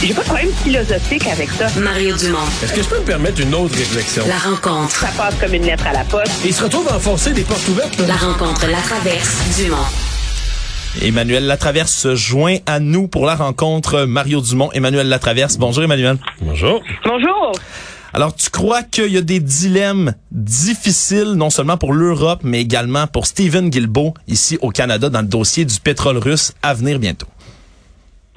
J'ai pas de problème philosophique avec ça. Mario Dumont. Est-ce que je peux me permettre une autre réflexion? La rencontre. Ça passe comme une lettre à la poste. Il se retrouve à enfoncer des portes ouvertes. La rencontre Latraverse. Dumont. Emmanuel Latraverse se joint à nous pour la rencontre Mario Dumont. Emmanuel Latraverse. Bonjour Emmanuel. Bonjour. Bonjour. Alors, tu crois qu'il y a des dilemmes difficiles, non seulement pour l'Europe, mais également pour Stephen Guilbeault, ici au Canada, dans le dossier du pétrole russe à venir bientôt?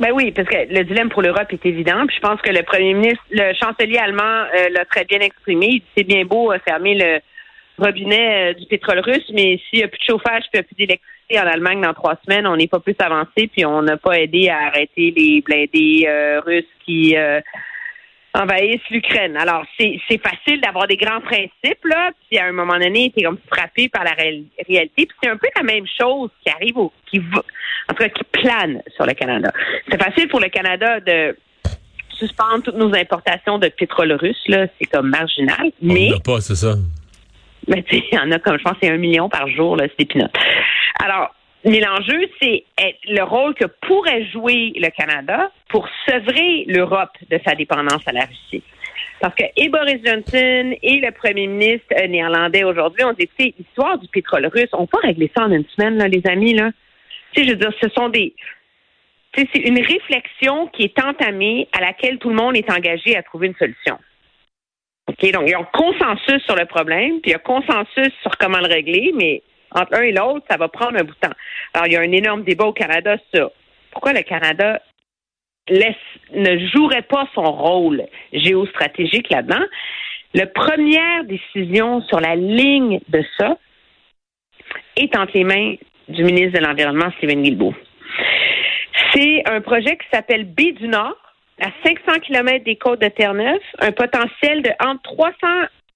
Ben oui, parce que le dilemme pour l'Europe est évident. Puis je pense que le premier ministre, le chancelier allemand euh, l'a très bien exprimé. C'est bien beau euh, fermer le robinet euh, du pétrole russe, mais s'il n'y a plus de chauffage, puis il a plus d'électricité en Allemagne dans trois semaines, on n'est pas plus avancé, puis on n'a pas aidé à arrêter les blindés euh, russes qui envahissent l'Ukraine. Alors, c'est c'est facile d'avoir des grands principes, là, puis à un moment donné, tu es comme frappé par la réal- réalité. Puis c'est un peu la même chose qui arrive au, qui va, en tout cas, qui plane sur le Canada. C'est facile pour le Canada de suspendre toutes nos importations de pétrole russe, là, c'est comme marginal. On Mais pas, c'est ça. mais tu sais, il y en a comme je pense c'est un million par jour, là, c'est des peanuts. Alors, mais l'enjeu, c'est être- le rôle que pourrait jouer le Canada pour sevrer l'Europe de sa dépendance à la Russie. Parce que et Boris Johnson et le premier ministre euh, néerlandais aujourd'hui ont dit, écoutez, l'histoire du pétrole russe, on peut régler ça en une semaine, là, les amis, là. Tu sais, je veux dire, ce sont des... tu sais, c'est une réflexion qui est entamée à laquelle tout le monde est engagé à trouver une solution. OK, donc il y a un consensus sur le problème, puis il y a un consensus sur comment le régler, mais entre l'un et l'autre, ça va prendre un bout de temps. Alors, il y a un énorme débat au Canada sur pourquoi le Canada ne jouerait pas son rôle géostratégique là-dedans. La première décision sur la ligne de ça est entre les mains du ministre de l'Environnement, Stephen Guilbeault. C'est un projet qui s'appelle B du Nord, à 500 km des côtes de Terre-Neuve, un potentiel de entre 300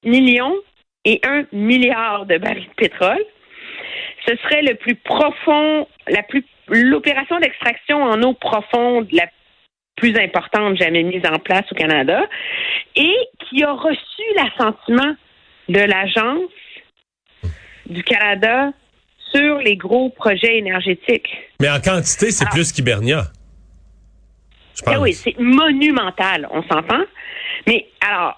millions et 1 milliard de barils de pétrole. Ce serait le plus profond, la plus l'opération d'extraction en eau profonde la plus importante jamais mise en place au Canada et qui a reçu l'assentiment de l'Agence du Canada sur les gros projets énergétiques. Mais en quantité, c'est Alors- plus qu'Hibernia. Ah oui, c'est monumental, on s'entend. Mais alors,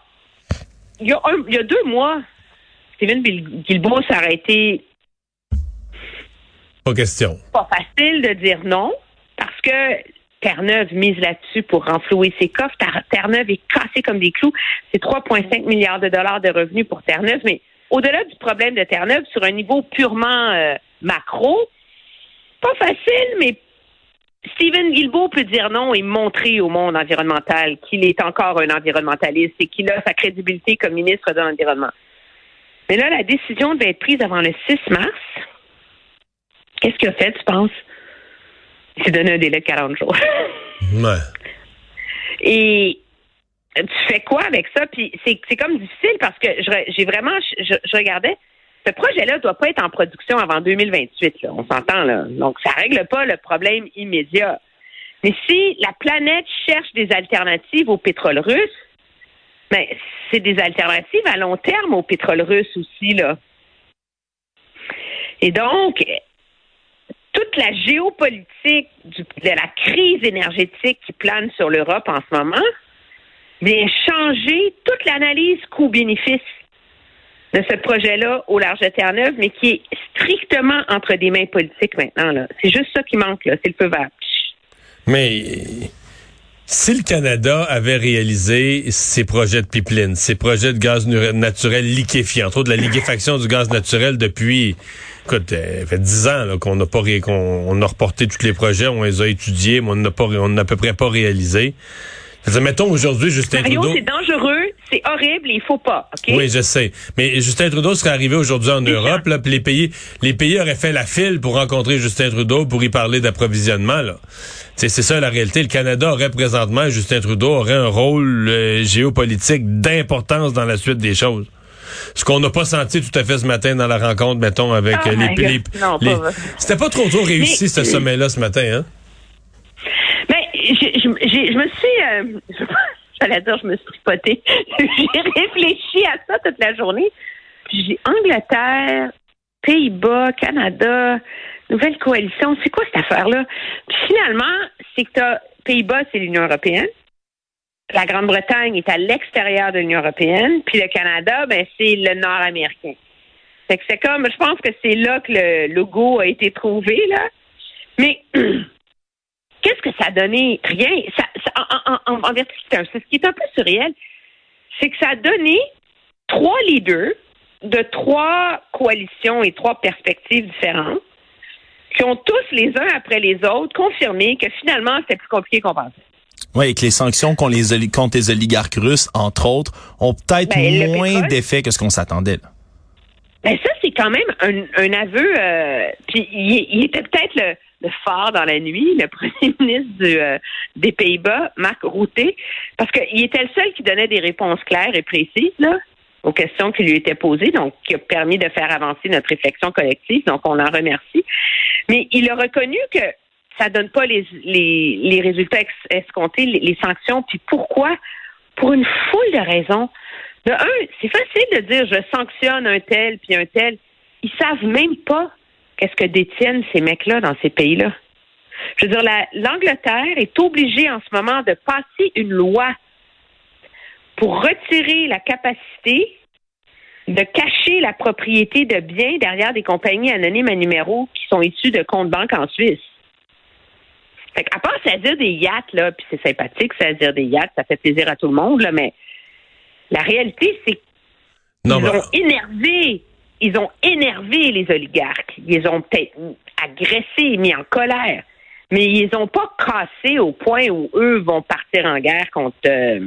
il y, a un- il y a deux mois, Steven Guilbeault aurait été Pas facile de dire non parce que Terre-Neuve mise là-dessus pour renflouer ses coffres. Ter- Terre-Neuve est cassée comme des clous. C'est 3,5 milliards de dollars de revenus pour Terre-Neuve. Mais au-delà du problème de Terre-Neuve, sur un niveau purement euh, macro, pas facile, mais Stephen Guilbeault peut dire non et montrer au monde environnemental qu'il est encore un environnementaliste et qu'il a sa crédibilité comme ministre de l'Environnement. Mais là, la décision devait être prise avant le 6 mars. Qu'est-ce qu'il a fait, tu penses? Il s'est donné un délai de 40 jours. Ouais. Et tu fais quoi avec ça? Puis c'est comme difficile parce que j'ai vraiment, je, je regardais, ce projet-là ne doit pas être en production avant 2028. Là, on s'entend là. Donc ça règle pas le problème immédiat. Mais si la planète cherche des alternatives au pétrole russe, ben, c'est des alternatives à long terme au pétrole russe aussi là. Et donc, toute la géopolitique de la crise énergétique qui plane sur l'Europe en ce moment vient changer toute l'analyse coût-bénéfice de ce projet-là au large de Terre-Neuve, mais qui est strictement entre des mains politiques maintenant. C'est juste ça qui manque, c'est le feu vert. Mais Si le Canada avait réalisé ses projets de pipeline, ses projets de gaz naturel liquéfié, entre autres la liquéfaction du gaz naturel depuis, écoute, euh, ça fait dix ans là, qu'on n'a pas ré- qu'on on a reporté tous les projets, on les a étudiés, mais on n'a pas, on n'a à peu près pas réalisé. Mettons aujourd'hui Justin Mario, Trudeau. c'est dangereux, c'est horrible, il faut pas, OK? Oui, je sais. Mais Justin Trudeau serait arrivé aujourd'hui en Europe, là, puis les pays, les pays auraient fait la file pour rencontrer Justin Trudeau pour y parler d'approvisionnement, là. C'est c'est ça la réalité. Le Canada aurait présentement, Justin Trudeau aurait un rôle euh, géopolitique d'importance dans la suite des choses. Ce qu'on n'a pas senti tout à fait ce matin dans la rencontre, mettons, avec Oh euh, les, les- Non, les-. C'était pas trop trop réussi, Mais- ce sommet-là, ce matin, hein? Mais je, je, me suis, euh, j'allais dire, je me suis tripotée. j'ai réfléchi à ça toute la journée. Puis j'ai Angleterre, Pays-Bas, Canada, nouvelle coalition. C'est quoi cette affaire-là? Puis finalement, c'est que t'as Pays-Bas, c'est l'Union européenne. La Grande-Bretagne est à l'extérieur de l'Union européenne. Puis le Canada, ben, c'est le Nord-américain. Fait que c'est comme, je pense que c'est là que le logo a été trouvé, là. Mais qu'est-ce que ça a donné? Rien. Ça, en, en, en, en vertu, c'est ce qui est un peu surréel, c'est que ça a donné trois leaders de trois coalitions et trois perspectives différentes qui ont tous les uns après les autres confirmé que finalement, c'était plus compliqué qu'on pensait. Oui, et que les sanctions contre les, oli- contre les oligarques russes, entre autres, ont peut-être Ben, moins d'effet que ce qu'on s'attendait. Ben ça, c'est quand même un, un aveu. euh, puis il, il était peut-être le, le phare dans la nuit, le premier ministre du, euh, des Pays-Bas, Marc Rutte, parce qu'il était le seul qui donnait des réponses claires et précises là, aux questions qui lui étaient posées, donc qui a permis de faire avancer notre réflexion collective. Donc on en remercie. Mais il a reconnu que ça donne pas les, les, les résultats escomptés, les, sanctions. Puis pourquoi? Pour une foule de raisons. De un, c'est facile de dire je sanctionne un tel puis un tel. Ils savent même pas qu'est-ce que détiennent ces mecs-là dans ces pays-là. Je veux dire, la- l'Angleterre est obligée en ce moment de passer une loi pour retirer la capacité de cacher la propriété de biens derrière des compagnies anonymes à numéro qui sont issues de comptes banques en Suisse. Fait à part ça dire des yachts, là, puis c'est sympathique, ça dire des yachts, ça fait plaisir à tout le monde, là, mais la réalité, c'est Non, ils mais- ont énervé, ils ont énervé les oligarques. Ils ont peut-être agressés, mis en colère, mais ils ont pas cassé au point où eux vont partir en guerre contre. euh,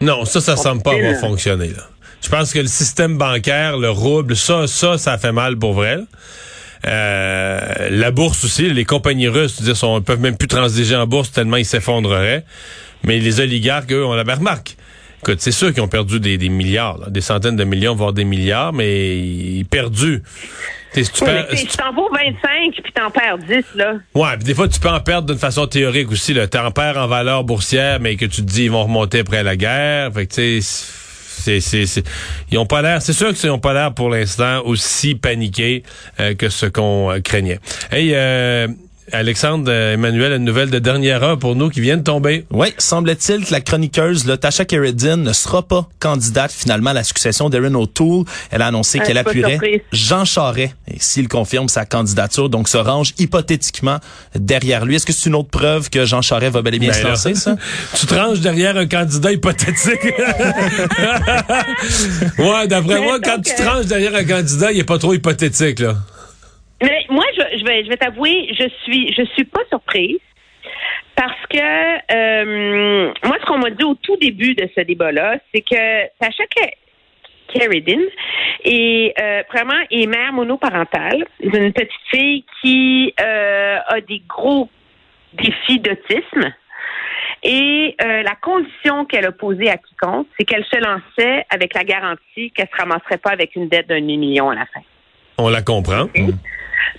Non, ça, ça semble pas avoir fonctionné. Là. Je pense que le système bancaire, le rouble, ça, ça, ça fait mal pour vrai. là. Euh, la bourse aussi, les compagnies russes, dire, sont, peuvent même plus transiger en bourse tellement ils s'effondreraient. Mais les oligarques, eux, on la remarque. Écoute, c'est sûr qu'ils ont perdu des, des milliards, là, des centaines de millions, voire des milliards, mais ils perdus. Si tu oui, perds- mais si tu t'en vaux 25 puis t'en perds 10, là. Ouais, puis des fois, tu peux en perdre d'une façon théorique aussi. Là. T'en perds en valeur boursière, mais que tu te dis ils vont remonter après la guerre. Fait que, tu sais, c'est, c'est, ils ont pas l'air, c'est sûr qu'ils ont pas l'air pour l'instant aussi paniqués euh, que ce qu'on euh, craignait. Hey, euh, Alexandre, euh, Emmanuel, une nouvelle de dernière heure pour nous qui vient de tomber. Oui, semble-t-il que la chroniqueuse là, Tasha Keredin ne sera pas candidate finalement à la succession d'Erin O'Toole. Elle a annoncé Ah, qu'elle appuierait surprise. Jean Charest, et s'il confirme sa candidature, donc se range hypothétiquement derrière lui. Est-ce que c'est une autre preuve que Jean Charest va bel et bien Ben se là, lancer, ça? tu te ranges derrière un candidat hypothétique. ouais, d'après moi, quand tu te ranges derrière un candidat, il est pas trop hypothétique, là. Mais moi, je, je vais, je vais t'avouer, je suis, je suis pas surprise parce que euh, moi, ce qu'on m'a dit au tout début de ce débat-là, c'est que Sacha Ke- Keredin est euh, vraiment est mère monoparentale d'une petite fille qui euh, a des gros défis d'autisme. Et euh, la condition qu'elle a posée à quiconque, c'est qu'elle se lançait avec la garantie qu'elle se ramasserait pas avec une dette d'un demi-million à la fin. On la comprend.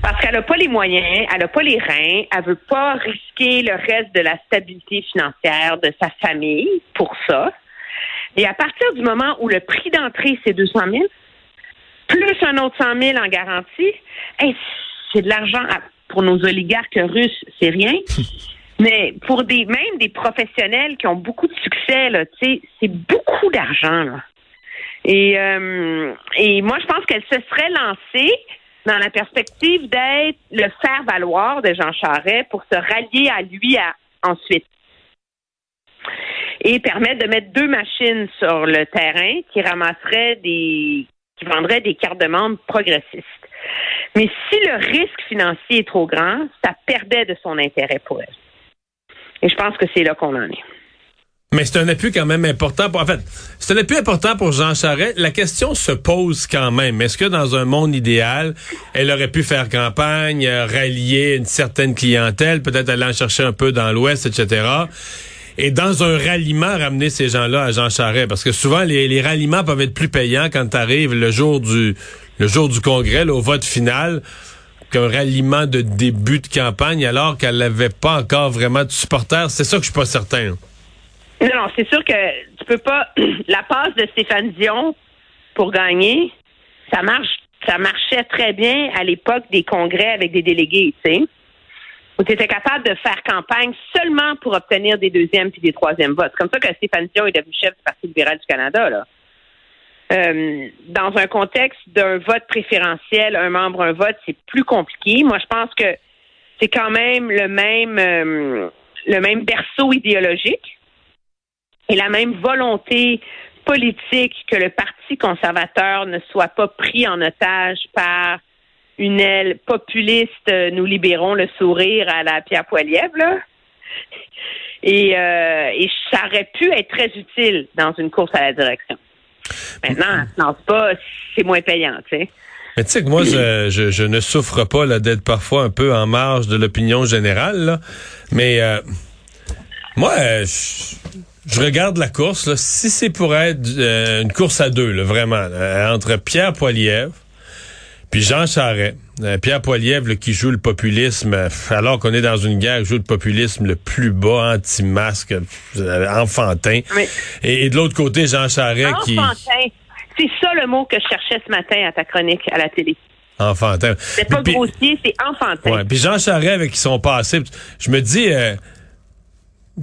Parce qu'elle n'a pas les moyens, elle n'a pas les reins, elle veut pas risquer le reste de la stabilité financière de sa famille pour ça. Et à partir du moment où le prix d'entrée, c'est 200 000, plus un autre 100 000 en garantie, hey, c'est de l'argent pour nos oligarques russes, c'est rien. Mais pour des même des professionnels qui ont beaucoup de succès, là, c'est beaucoup d'argent. là. Et, euh, et moi, je pense qu'elle se serait lancée dans la perspective d'être le faire-valoir de Jean Charest pour se rallier à lui ensuite. et permettre de mettre deux machines sur le terrain qui ramasseraient des qui vendraient des cartes de membres progressistes. Mais si le risque financier est trop grand, ça perdait de son intérêt pour elle. Et je pense que c'est là qu'on en est. Mais c'est un appui quand même important. Pour, en fait, c'est un appui important pour Jean Charest. La question se pose quand même. Est-ce que dans un monde idéal, elle aurait pu faire campagne, euh, rallier une certaine clientèle, peut-être aller en chercher un peu dans l'Ouest, etc. Et dans un ralliement, ramener ces gens-là à Jean Charest? Parce que souvent, les, ralliements peuvent être plus payants quand tu arrives le jour du le jour du congrès, au vote final qu'un ralliement de début de campagne alors qu'elle n'avait pas encore vraiment de supporters. C'est ça que je suis pas certain. Non, non, c'est sûr que tu peux pas. La passe de Stéphane Dion pour gagner, ça marche, ça marchait très bien à l'époque des congrès avec des délégués, tu sais, où tu étais capable de faire campagne seulement pour obtenir des deuxièmes puis des troisièmes votes. C'est comme ça que Stéphane Dion est devenu chef du Parti libéral du Canada, là. Euh, dans un contexte d'un vote préférentiel, un membre, un vote, c'est plus compliqué. Moi, je pense que c'est quand même le même, euh, le même berceau idéologique et la même volonté politique que le Parti conservateur ne soit pas pris en otage par une aile populiste, euh, nous libérons le sourire à la Pierre Poilievre, là. Et, euh, et ça aurait pu être très utile dans une course à la direction. Maintenant, non, pas, c'est moins payant, tu sais. Mais tu sais que moi, je, je, ne souffre pas d'être parfois un peu en marge de l'opinion générale, là. mais euh, moi, je, je regarde la course. Si c'est pour être euh, une course à deux, là, vraiment, entre Pierre Poilievre puis Jean Charret. Euh, Pierre Poilievre qui joue le populisme, euh, alors qu'on est dans une guerre, joue le populisme le plus bas, anti-masque, enfantin. Et, de l'autre côté, Jean Charret qui... Enfantin. C'est ça le mot que je cherchais ce matin à ta chronique à la télé. Enfantin. C'est pas grossier, c'est enfantin. Ouais, puis Jean Charret avec son passé, je me dis...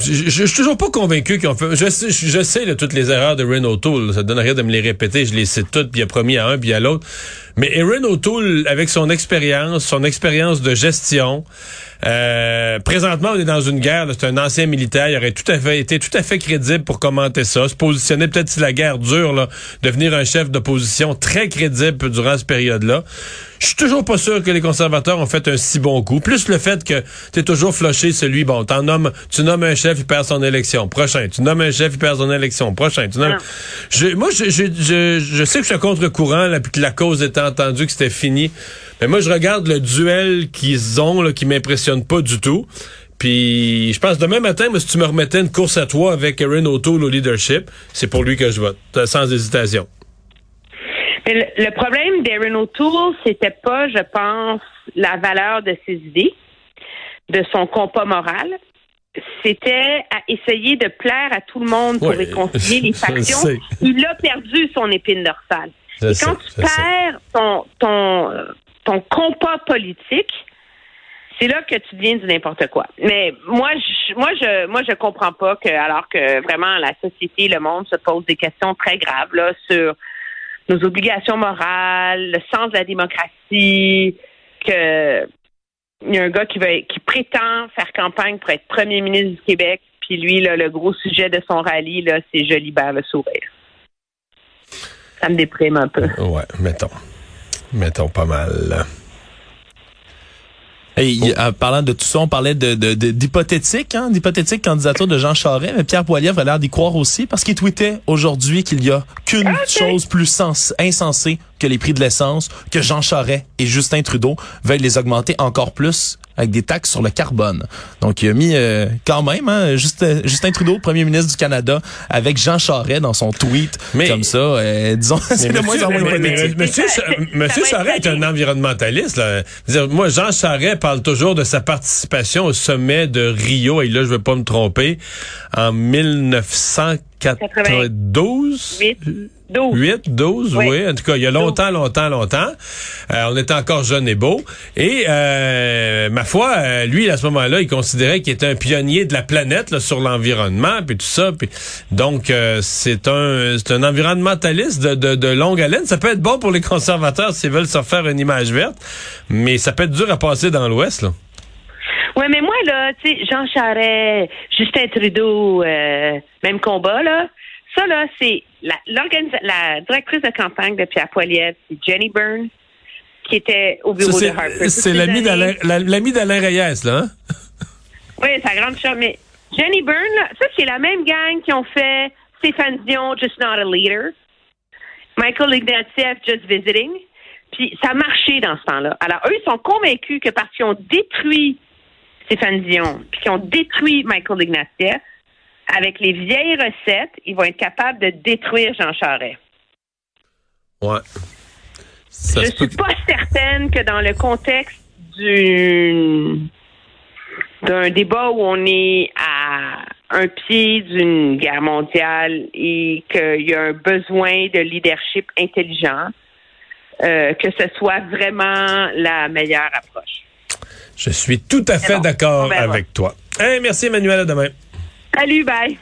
Je, suis toujours pas convaincu qu'ils ont fait. Je, je, sais de toutes les erreurs de Renault Tool. Ça donne rien de me les répéter. Je les sais toutes, puis il a promis à un, puis à l'autre. Mais Erin O'Toole, avec son expérience, son expérience de gestion, euh, présentement, on est dans une guerre. C'est un ancien militaire. Il aurait tout à fait été tout à fait crédible pour commenter ça, se positionner peut-être si la guerre dure, là, devenir un chef d'opposition très crédible durant cette période-là. Je suis toujours pas sûr que les conservateurs ont fait un si bon coup. Plus le fait que tu es toujours floché celui, bon, t'en nommes, tu nommes un chef, il perd son élection. Prochain. Tu nommes un chef, il perd son élection. Prochain. Tu nommes... je, moi, je, je, je, sais que je suis contre-courant, là, puis que la cause étant entendu que c'était fini. Mais moi, je regarde le duel qu'ils ont, là, qui m'impressionne pas du tout. Puis, je pense demain matin, si tu me remettais une course à toi avec Erin O'Toole au leadership, c'est pour lui que je vote, sans hésitation. le, problème d'Erin O'Toole, c'était pas, je pense, la valeur de ses idées, de son compas moral. C'était à essayer de plaire à tout le monde pour réconcilier les factions. Il a perdu son épine dorsale. Et quand tu perds ton, ton, compas politique, c'est là que tu deviens du n'importe quoi. Mais moi, je, moi, je, moi, je comprends pas que, alors que vraiment la société, le monde se pose des questions très graves là sur nos obligations morales, le sens de la démocratie, que il y a un gars qui veut, qui prétend faire campagne pour être premier ministre du Québec, puis lui, là, le gros sujet de son rallye, là, c'est je libère le sourire ça me déprime un peu. Ouais, mettons. Mettons pas mal. Hey, en parlant de tout ça, on parlait de, d'hypothétique, hein, d'hypothétique candidature de Jean Charest, mais Pierre Poilievre a l'air d'y croire aussi parce qu'il tweetait aujourd'hui qu'il y a qu'une chose plus sens, insensée que les prix de l'essence, que Jean Charest et Justin Trudeau veulent les augmenter encore plus avec des taxes sur le carbone. Donc, il a mis euh, quand même hein, Justin, Justin, Trudeau, premier ministre du Canada, avec Jean Charest dans son tweet, comme ça. Euh, disons, c'est le moins en moins Monsieur, monsieur Charest est un environnementaliste. Là. Dire, moi, Jean Charest parle toujours de sa participation au sommet de Rio, et là, je veux pas me tromper, en 1992. 12. 8, 12, oui. En tout cas, il y a longtemps, longtemps, longtemps. Euh, on était encore jeune et beau. Et euh, ma foi, euh, lui, à ce moment-là, il considérait qu'il était un pionnier de la planète là, sur l'environnement, puis tout ça. Puis, donc, c'est un c'est un environnementaliste de, de, de, longue haleine. Ça peut être bon pour les conservateurs s'ils veulent se faire une image verte, mais ça peut être dur à passer dans l'Ouest. Là. Ouais, mais moi, là, tu sais, Jean Charest, Justin Trudeau, euh, même combat, là. Ça, là, c'est la, la directrice de campagne de Pierre Poilievre, c'est Jenny Byrne, qui était au bureau de Harper. C'est l'ami d'Alain, Reyes, là, hein? Oui, sa grande chère. Mais Jenny Byrne, là, ça, c'est la même gang qui ont fait Stéphane Dion, Just Not a Leader. Michael Ignatieff, Just Visiting. Puis ça a marché dans ce temps-là. Alors, eux, ils sont convaincus que parce qu'ils ont détruit Stéphane Dion, puis qu'ils ont détruit Michael Ignatieff, avec les vieilles recettes, ils vont être capables de détruire Jean Charest. Ouais. Je ne suis pas certaine que dans le contexte du d'un débat où on est à un pied d'une guerre mondiale et qu'il y a un besoin de leadership intelligent, euh, que ce soit vraiment la meilleure approche. Je suis tout à fait d'accord avec toi. merci Emmanuel, à demain. Salut, bye.